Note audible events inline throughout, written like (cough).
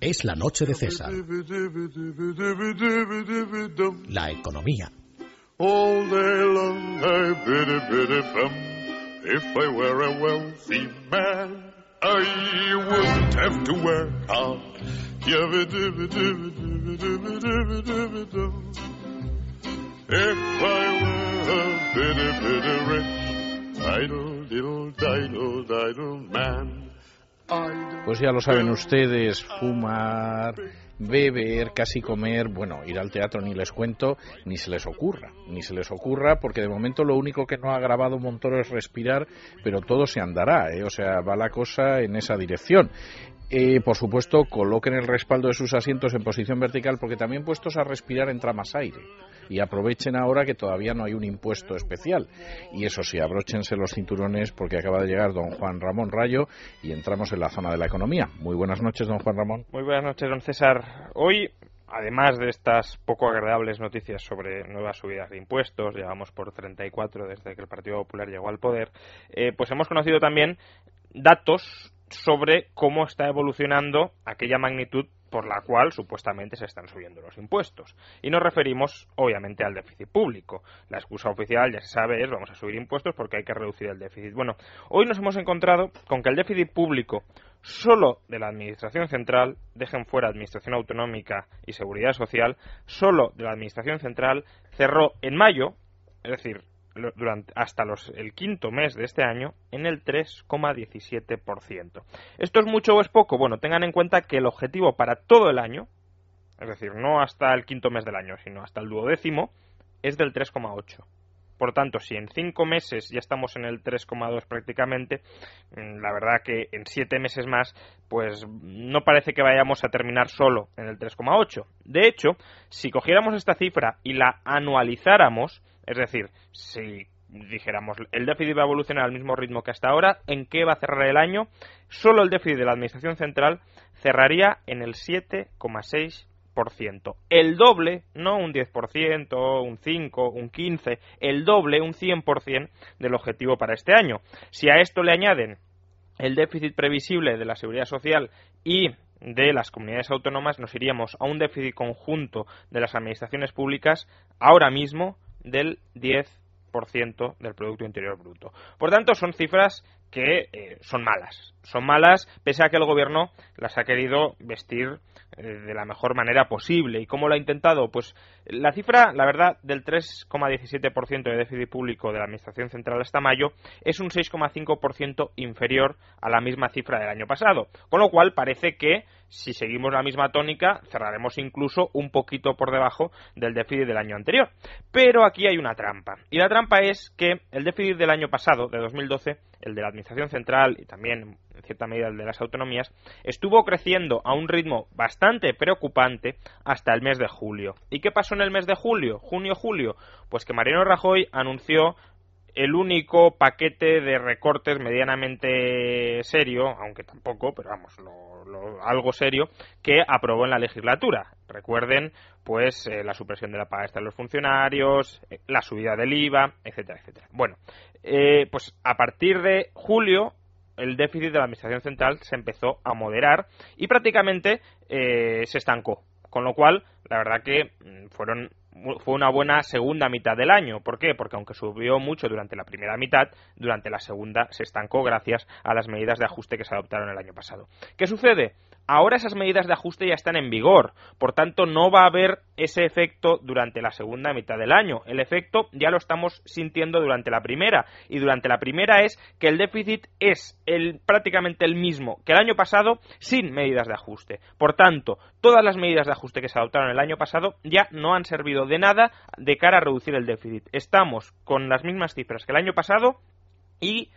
Es la noche de César. La economía. Man, Pues ya lo saben ustedes, fumar, beber, casi comer, bueno, ir al teatro ni les cuento, ni se les ocurra, ni se les ocurra, porque de momento lo único que no ha grabado Montoro es respirar, pero todo se andará, ¿eh? o sea, va la cosa en esa dirección. Eh, por supuesto, coloquen el respaldo de sus asientos en posición vertical porque también puestos a respirar entra más aire. Y aprovechen ahora que todavía no hay un impuesto especial. Y eso sí, abróchense los cinturones porque acaba de llegar don Juan Ramón Rayo y entramos en la zona de la economía. Muy buenas noches, don Juan Ramón. Muy buenas noches, don César. Hoy además de estas poco agradables noticias sobre nuevas subidas de impuestos, llevamos por 34 desde que el Partido Popular llegó al poder, eh, pues hemos conocido también datos sobre cómo está evolucionando aquella magnitud por la cual supuestamente se están subiendo los impuestos. Y nos referimos, obviamente, al déficit público. La excusa oficial, ya se sabe, es vamos a subir impuestos porque hay que reducir el déficit. Bueno, hoy nos hemos encontrado con que el déficit público solo de la Administración Central, dejen fuera Administración Autonómica y Seguridad Social, solo de la Administración Central cerró en mayo, es decir, hasta los, el quinto mes de este año en el 3,17%. ¿Esto es mucho o es poco? Bueno, tengan en cuenta que el objetivo para todo el año, es decir, no hasta el quinto mes del año, sino hasta el duodécimo, es del 3,8%. Por tanto, si en cinco meses ya estamos en el 3,2 prácticamente, mm, la verdad que en siete meses más, pues no parece que vayamos a terminar solo en el 3,8. De hecho, si cogiéramos esta cifra y la anualizáramos, es decir, si dijéramos el déficit va a evolucionar al mismo ritmo que hasta ahora, ¿en qué va a cerrar el año? Solo el déficit de la Administración Central cerraría en el 7,6%. El doble, no un 10%, un 5, un 15, el doble, un 100% del objetivo para este año. Si a esto le añaden el déficit previsible de la seguridad social y de las comunidades autónomas, nos iríamos a un déficit conjunto de las administraciones públicas ahora mismo del 10% del Producto Interior Bruto. Por tanto, son cifras que eh, son malas. Son malas pese a que el Gobierno las ha querido vestir eh, de la mejor manera posible. ¿Y cómo lo ha intentado? Pues la cifra, la verdad, del 3,17% de déficit público de la Administración Central hasta mayo es un 6,5% inferior a la misma cifra del año pasado. Con lo cual parece que si seguimos la misma tónica, cerraremos incluso un poquito por debajo del déficit del año anterior. Pero aquí hay una trampa. Y la trampa es que el déficit del año pasado, de 2012, el de la Administración Central y también en cierta medida el de las autonomías, estuvo creciendo a un ritmo bastante preocupante hasta el mes de julio. ¿Y qué pasó en el mes de julio? Junio-julio. Pues que Mariano Rajoy anunció el único paquete de recortes medianamente serio, aunque tampoco, pero vamos, algo serio, que aprobó en la legislatura. Recuerden, pues, eh, la supresión de la paga extra de los funcionarios, eh, la subida del IVA, etcétera, etcétera. Bueno, eh, pues a partir de julio el déficit de la Administración Central se empezó a moderar y prácticamente se estancó. Con lo cual, la verdad que mm, fueron fue una buena segunda mitad del año. ¿Por qué? Porque aunque subió mucho durante la primera mitad, durante la segunda se estancó gracias a las medidas de ajuste que se adoptaron el año pasado. ¿Qué sucede? Ahora esas medidas de ajuste ya están en vigor, por tanto no va a haber ese efecto durante la segunda mitad del año. El efecto ya lo estamos sintiendo durante la primera y durante la primera es que el déficit es el, prácticamente el mismo que el año pasado sin medidas de ajuste. Por tanto, todas las medidas de ajuste que se adoptaron el año pasado ya no han servido de nada de cara a reducir el déficit. Estamos con las mismas cifras que el año pasado y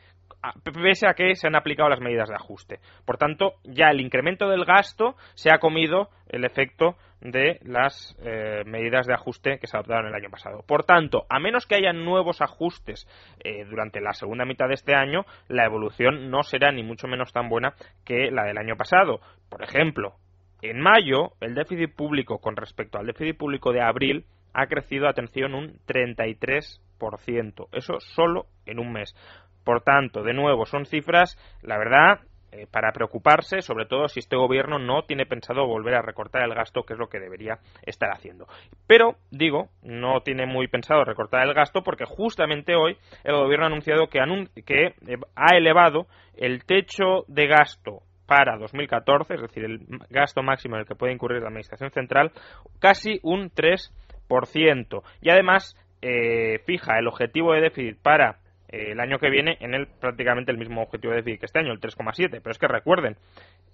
pese a que se han aplicado las medidas de ajuste. Por tanto, ya el incremento del gasto se ha comido el efecto de las eh, medidas de ajuste que se adoptaron el año pasado. Por tanto, a menos que haya nuevos ajustes eh, durante la segunda mitad de este año, la evolución no será ni mucho menos tan buena que la del año pasado. Por ejemplo, en mayo, el déficit público con respecto al déficit público de abril ha crecido, atención, un 33%. Eso solo en un mes. Por tanto, de nuevo, son cifras, la verdad, eh, para preocuparse, sobre todo si este gobierno no tiene pensado volver a recortar el gasto, que es lo que debería estar haciendo. Pero, digo, no tiene muy pensado recortar el gasto porque justamente hoy el gobierno ha anunciado que, que eh, ha elevado el techo de gasto para 2014, es decir, el gasto máximo en el que puede incurrir la Administración Central, casi un 3%. Y además eh, fija el objetivo de déficit para eh, el año que viene en el prácticamente el mismo objetivo de déficit que este año, el 3,7. Pero es que recuerden,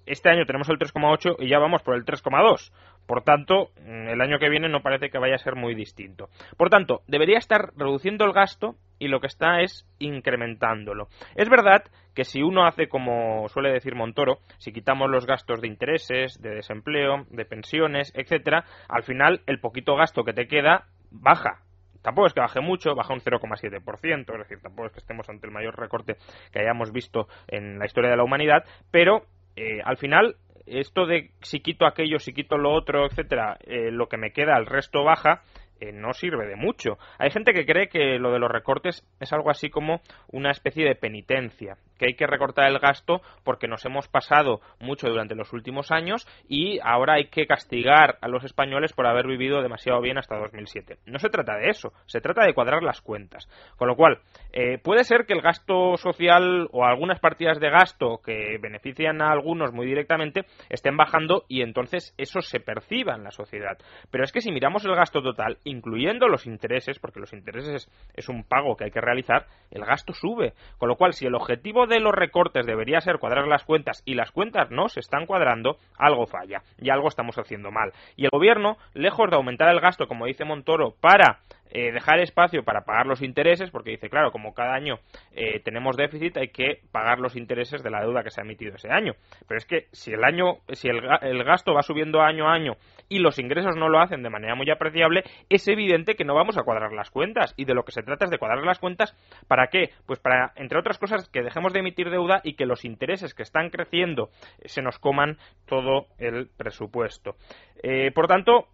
este año tenemos el 3,8 y ya vamos por el 3,2. Por tanto, mm, el año que viene no parece que vaya a ser muy distinto. Por tanto, debería estar reduciendo el gasto y lo que está es incrementándolo. Es verdad que si uno hace como suele decir Montoro, si quitamos los gastos de intereses, de desempleo, de pensiones, etcétera, al final el poquito gasto que te queda baja, Tampoco es que baje mucho, baja un 0,7%, es decir, tampoco es que estemos ante el mayor recorte que hayamos visto en la historia de la humanidad, pero eh, al final esto de si quito aquello, si quito lo otro, etcétera, eh, lo que me queda, el resto baja, eh, no sirve de mucho. Hay gente que cree que lo de los recortes es algo así como una especie de penitencia, que hay que recortar el gasto porque nos hemos pasado mucho durante los últimos años y ahora hay que castigar a los españoles por haber vivido demasiado bien hasta 2007. No se trata de eso, se trata de cuadrar las cuentas. Con lo cual, eh, puede ser que el gasto social o algunas partidas de gasto que benefician a algunos muy directamente estén bajando y entonces eso se perciba en la sociedad. Pero es que si miramos el gasto total, incluyendo los intereses, porque los intereses es, un pago que hay que realizar, el gasto sube. Con lo cual, si el objetivo de los recortes debería ser cuadrar las cuentas y las cuentas no se están cuadrando, algo falla y algo estamos haciendo mal. Y el gobierno, lejos de aumentar el gasto, como dice Montoro, para eh, dejar espacio para pagar los intereses, porque dice, claro, como cada año eh, tenemos déficit, hay que pagar los intereses de la deuda que se ha emitido ese año. Pero es que si el año, si el, el gasto va subiendo año a año y los ingresos no lo hacen de manera muy apreciable, es evidente que no vamos a cuadrar las cuentas. Y de lo que se trata es de cuadrar las cuentas, ¿para qué? Pues para, entre otras cosas, que dejemos de emitir deuda y que los intereses que están creciendo se nos coman todo el presupuesto. Eh, por tanto,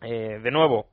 de nuevo,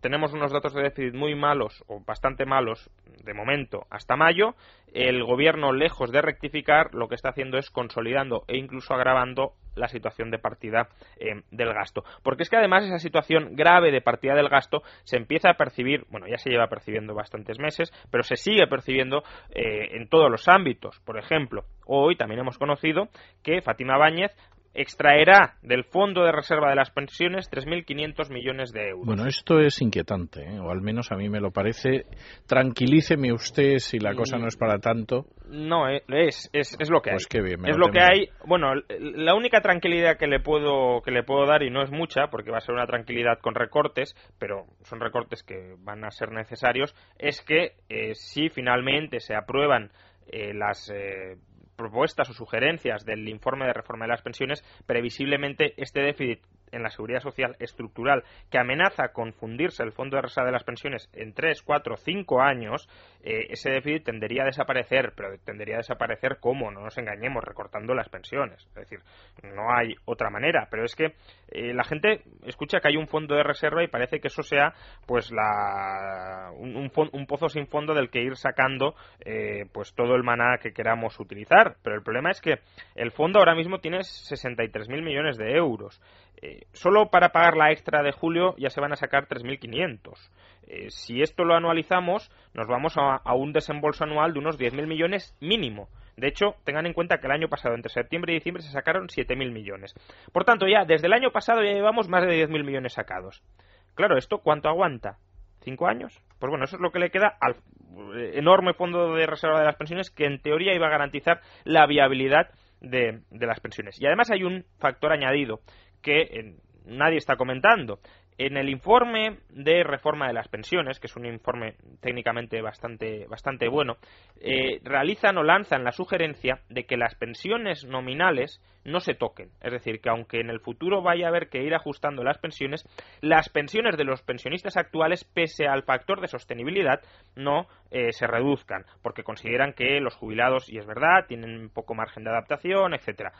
tenemos unos datos de déficit muy malos o bastante malos de momento hasta mayo. El gobierno, lejos de rectificar, lo que está haciendo es consolidando e incluso agravando la situación de partida eh, del gasto. Porque es que además esa situación grave de partida del gasto se empieza a percibir, bueno, ya se lleva percibiendo bastantes meses, pero se sigue percibiendo eh, en todos los ámbitos. Por ejemplo, hoy también hemos conocido que Fátima Báñez extraerá del Fondo de Reserva de las Pensiones 3.500 millones de euros. Bueno, esto es inquietante, ¿eh? o al menos a mí me lo parece. Tranquilíceme usted si la cosa no es para tanto. No, eh, es, es, es lo que pues hay. Qué bien, es lo que hay. Bueno, la única tranquilidad que le puedo que le puedo dar y no es mucha, porque va a ser una tranquilidad con recortes, pero son recortes que van a ser necesarios, es que eh, si finalmente se aprueban las propuestas o sugerencias del informe de reforma de las pensiones, previsiblemente este déficit en la seguridad social estructural que amenaza con fundirse el fondo de reserva de las pensiones en 3, 4, 5 años, eh, ese déficit tendería a desaparecer, pero tendería a desaparecer como, no nos engañemos, recortando las pensiones. Es decir, no hay otra manera, pero es que eh, la gente escucha que hay un fondo de reserva y parece que eso sea pues la, un, un, pozo sin fondo del que ir sacando eh, pues todo el maná que queramos utilizar. Pero el problema es que el fondo ahora mismo tiene 63.000 millones de euros. Eh, solo para pagar la extra de julio ya se van a sacar 3.500. Eh, si esto lo anualizamos, nos vamos a, un desembolso anual de unos 10.000 millones mínimo. De hecho, tengan en cuenta que el año pasado, entre septiembre y diciembre, se sacaron 7.000 millones. Por tanto, ya desde el año pasado ya llevamos más de 10.000 millones sacados. Claro, ¿esto cuánto aguanta? ¿Cinco años? Pues bueno, eso es lo que le queda al enorme fondo de reserva de las pensiones que en teoría iba a garantizar la viabilidad de, de las pensiones. Y además hay un factor añadido que eh, nadie está comentando. En el informe de reforma de las pensiones, que es un informe técnicamente bastante, bastante bueno, eh, realizan o lanzan la sugerencia de que las pensiones nominales no se toquen. Es decir, que aunque en el futuro vaya a haber que ir ajustando las pensiones, las pensiones de los pensionistas actuales, pese al factor de sostenibilidad, no eh, se reduzcan, porque consideran que los jubilados, y es verdad, tienen poco margen de adaptación, etcétera.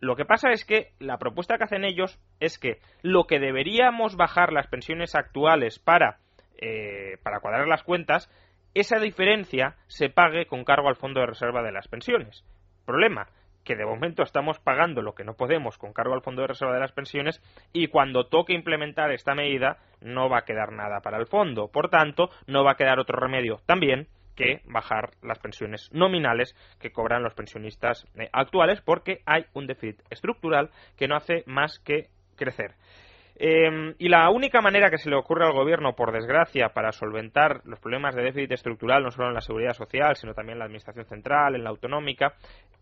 Lo que pasa es que la propuesta que hacen ellos es que lo que deberíamos bajar las pensiones actuales para, eh, para cuadrar las cuentas, esa diferencia se pague con cargo al fondo de reserva de las pensiones. Problema, que de momento estamos pagando lo que no podemos con cargo al Fondo de Reserva de las Pensiones y cuando toque implementar esta medida no va a quedar nada para el fondo. Por tanto, no va a quedar otro remedio también que bajar las pensiones nominales que cobran los pensionistas eh, actuales porque hay un déficit estructural que no hace más que crecer. Em, y la única manera que se le ocurre al gobierno, por desgracia, para solventar los problemas de déficit estructural, no solo en la seguridad social, sino también en la administración central, en la autonómica,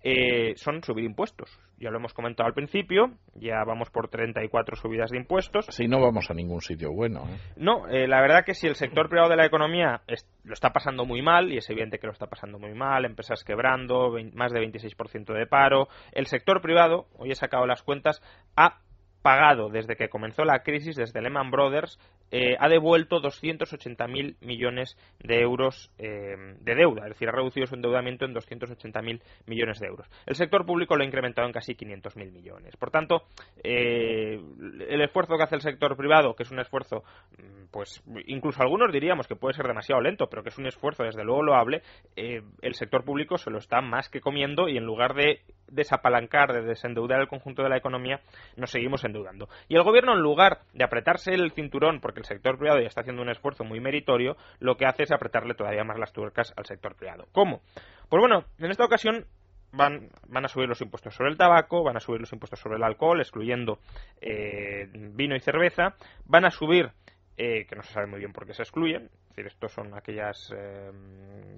eh, son subir impuestos. Ya lo hemos comentado al principio, ya vamos por 34 subidas de impuestos. Si no vamos a ningún sitio bueno. ¿eh? No, eh, la verdad que si el sector privado de la economía lo está pasando muy mal, y es evidente que lo está pasando muy mal, empresas quebrando, más de 26% de paro, el sector privado, hoy he sacado las cuentas, ha pagado desde que comenzó la crisis, desde Lehman Brothers, eh, ha devuelto 280.000 millones de euros eh, de deuda, es decir, ha reducido su endeudamiento en 280.000 millones de euros. El sector público lo ha incrementado en casi 500.000 millones. Por tanto, eh, el esfuerzo que hace el sector privado, que es un esfuerzo, mm, pues incluso algunos diríamos que puede ser demasiado lento, pero que es un esfuerzo desde luego loable, el sector público se lo está más que comiendo y en lugar de desapalancar, de desendeudar el conjunto de la economía, nos seguimos endeudando. Y el gobierno, en lugar de apretarse el cinturón, porque el sector privado ya está haciendo un esfuerzo muy meritorio, lo que hace es apretarle todavía más las tuercas al sector privado. ¿Cómo? Pues bueno, en esta ocasión Van, van, a subir los impuestos sobre el tabaco, van a subir los impuestos sobre el alcohol, excluyendo eh, vino y cerveza, van a subir eh, que no se sabe muy bien por qué se excluyen. Es decir, estos son aquellas eh,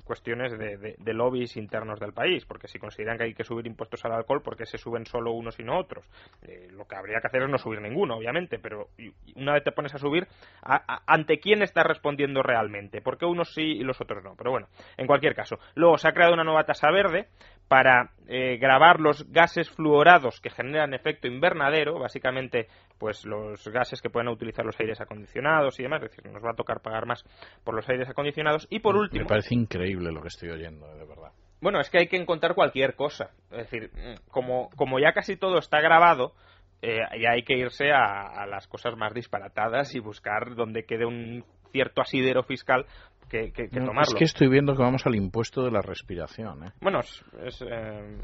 cuestiones de, lobbies internos del país, porque si consideran que hay que subir impuestos al alcohol, ¿por qué se suben solo unos y no otros? Eh, lo que habría que hacer es no subir ninguno, obviamente, pero una vez te pones a subir, ¿ante quién estás respondiendo realmente? ¿Por qué unos sí y los otros no? Pero bueno, en cualquier caso. Luego se ha creado una nueva tasa verde para grabar los gases fluorados que generan efecto invernadero, básicamente pues los gases que pueden utilizar los aires acondicionados y demás, es decir, nos va a tocar pagar más por los aires acondicionados. Y por último... Me parece increíble lo que estoy oyendo, de verdad. Bueno, es que hay que encontrar cualquier cosa. Es decir, como, como ya casi todo está grabado, eh, ya hay que irse a, a, las cosas más disparatadas y buscar donde quede un cierto asidero fiscal que, que, Es que estoy viendo que vamos al impuesto de la respiración. ¿eh? Bueno, es, eh,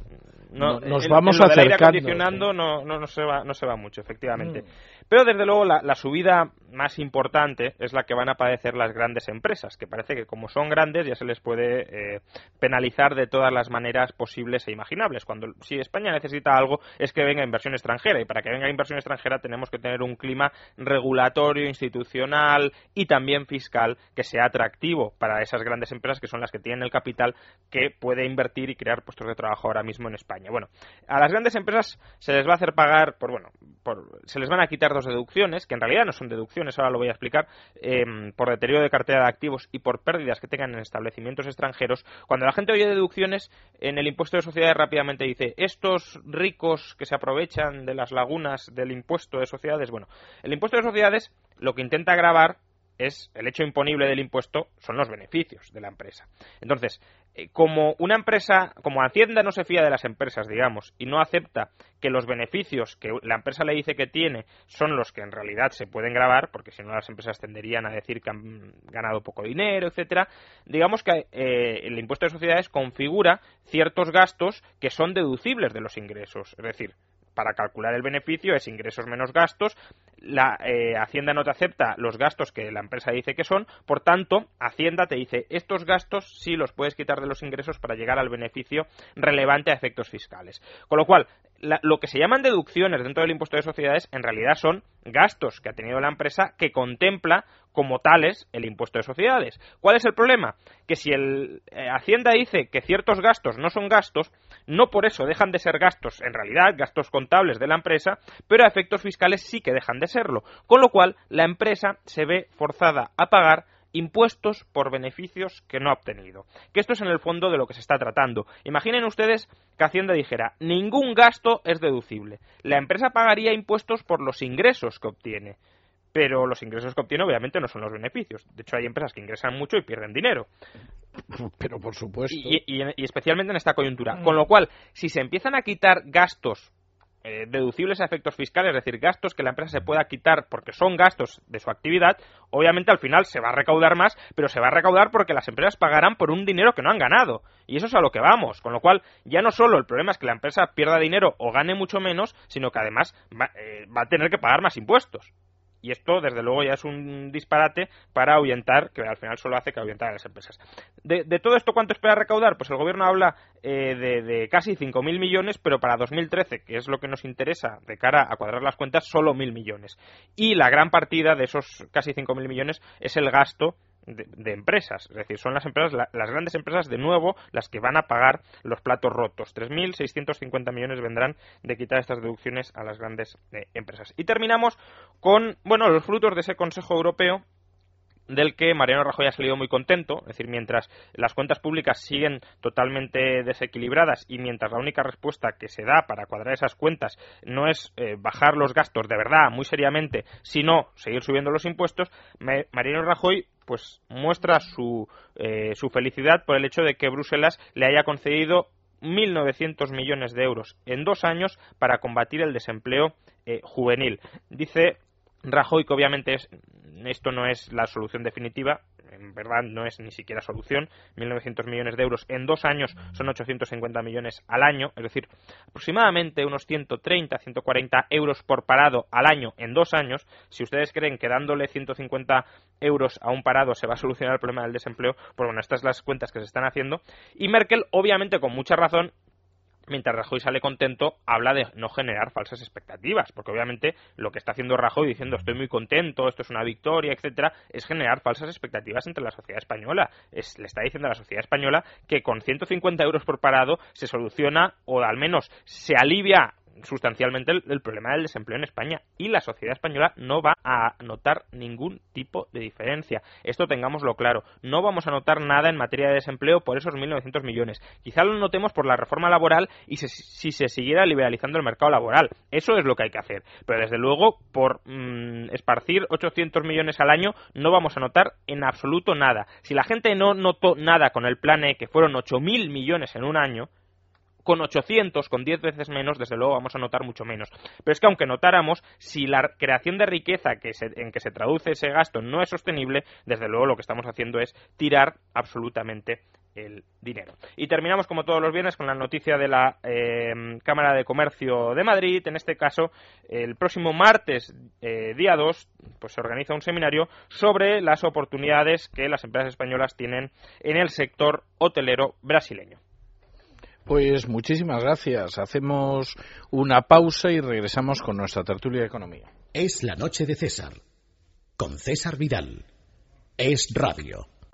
no, nos vamos a acondicionando no, no, no, se va, no se va mucho, efectivamente. Mm. Pero desde luego la, subida más importante es la que van a padecer las grandes empresas, que parece que como son grandes ya se les puede eh, penalizar de todas las maneras posibles e imaginables. Cuando si España necesita algo es que venga inversión extranjera y para que venga inversión extranjera tenemos que tener un clima regulatorio, institucional y también fiscal que sea atractivo para esas grandes empresas que son las que tienen el capital que puede invertir y crear puestos de trabajo ahora mismo en España. Bueno, a las grandes empresas se les va a hacer pagar por bueno, por, se les van a quitar dos deducciones, que en realidad no son deducciones, ahora lo voy a explicar, em, por deterioro de cartera de activos y por pérdidas que tengan en establecimientos extranjeros. Cuando la gente oye deducciones, en el impuesto de sociedades rápidamente dice, estos ricos que se aprovechan de las lagunas del impuesto de sociedades, bueno, el impuesto de sociedades lo que intenta grabar es el hecho imponible del impuesto son los beneficios de la empresa. Entonces, eh, como una empresa, como Hacienda no se fía de las empresas, digamos, y no acepta que los beneficios que la empresa le dice que tiene son los que en realidad se pueden grabar, porque si no las empresas tenderían a decir que han ganado poco dinero, etcétera, digamos que eh, el impuesto de sociedades configura ciertos gastos que son deducibles de los ingresos, es decir, para calcular el beneficio es ingresos menos gastos. La eh, Hacienda no te acepta los gastos que la empresa dice que son, por tanto, Hacienda te dice estos gastos sí los puedes quitar de los ingresos para llegar al beneficio relevante a efectos fiscales. Con lo cual, lo que se llaman deducciones dentro del impuesto de sociedades en realidad son gastos que ha tenido la empresa que contempla como tales el impuesto de sociedades. ¿Cuál es el problema? Que si el eh, Hacienda dice que ciertos gastos no son gastos, no por eso dejan de ser gastos, en realidad gastos contables de la empresa, pero a efectos fiscales sí que dejan de serlo. Con lo cual, la empresa se ve forzada a pagar impuestos por beneficios que no ha obtenido. Que esto es en el fondo de lo que se está tratando. Imaginen ustedes que Hacienda dijera, ningún gasto es deducible. La empresa pagaría impuestos por los ingresos que obtiene. Pero los ingresos que obtiene obviamente no son los beneficios. De hecho, hay empresas que ingresan mucho y pierden dinero. (laughs) Pero por supuesto. Y, y especialmente en esta coyuntura. Con lo cual, si se empiezan a quitar gastos eh, deducibles a efectos fiscales, es decir, gastos que la empresa se pueda quitar porque son gastos de su actividad, obviamente al final se va a recaudar más, pero se va a recaudar porque las empresas pagarán por un dinero que no han ganado. Y eso es a lo que vamos. Con lo cual, ya no solo el problema es que la empresa pierda dinero o gane mucho menos, sino que además va, eh, va a tener que pagar más impuestos. Y esto, desde luego, ya es un disparate para ahuyentar, que al final solo hace que ahuyentar a las empresas. De, todo esto, ¿cuánto espera recaudar? Pues el gobierno habla eh, de, de, casi 5.000 millones, pero para 2013, que es lo que nos interesa de cara a cuadrar las cuentas, solo 1.000 millones. Y la gran partida de esos casi 5.000 millones es el gasto de, empresas. Es decir, son las empresas, las grandes empresas, de nuevo, las que van a pagar los platos rotos. 3.650 millones vendrán de quitar estas deducciones a las grandes eh, empresas. Y terminamos con, bueno, los frutos de ese Consejo Europeo del que Mariano Rajoy ha salido muy contento, es decir, mientras las cuentas públicas siguen totalmente desequilibradas y mientras la única respuesta que se da para cuadrar esas cuentas no es eh, bajar los gastos de verdad, muy seriamente, sino seguir subiendo los impuestos, Mariano Rajoy pues muestra su, eh, su felicidad por el hecho de que Bruselas le haya concedido 1.900 millones de euros en dos años para combatir el desempleo eh, juvenil. Dice Rajoy que obviamente es, esto no es la solución definitiva, en verdad no es ni siquiera solución. 1.900 millones de euros en dos años son 850 millones al año, es decir, aproximadamente unos 130, 140 euros por parado al año en dos años. Si ustedes creen que dándole 150 euros a un parado se va a solucionar el problema del desempleo, pues bueno, estas son las cuentas que se están haciendo. Y Merkel, obviamente, con mucha razón, mientras Rajoy sale contento, habla de no generar falsas expectativas, porque obviamente lo que está haciendo Rajoy diciendo estoy muy contento, esto es una victoria, etcétera, es generar falsas expectativas entre la sociedad española. Es, le está diciendo a la sociedad española que con 150 euros por parado se soluciona o al menos se alivia sustancialmente el, problema del desempleo en España y la sociedad española no va a notar ningún tipo de diferencia. Esto tengámoslo claro. No vamos a notar nada en materia de desempleo por esos 1.900 millones. Quizá lo notemos por la reforma laboral y si se siguiera liberalizando el mercado laboral. Eso es lo que hay que hacer. Pero desde luego, por mm, esparcir 800 millones al año, no vamos a notar en absoluto nada. Si la gente no notó nada con el plan E, que fueron 8.000 millones en un año, con 800, con 10 veces menos, desde luego vamos a notar mucho menos. Pero es que aunque notáramos, si la creación de riqueza que en que se traduce ese gasto no es sostenible, desde luego lo que estamos haciendo es tirar absolutamente el dinero. Y terminamos como todos los viernes con la noticia de la em, Cámara de Comercio de Madrid. En este caso, el próximo martes, eh, día 2, pues se organiza un seminario sobre las oportunidades que las empresas españolas tienen en el sector hotelero brasileño. Pues muchísimas gracias. Hacemos una pausa y regresamos con nuestra tertulia de economía. Es la noche de César, con César Vidal. Es radio.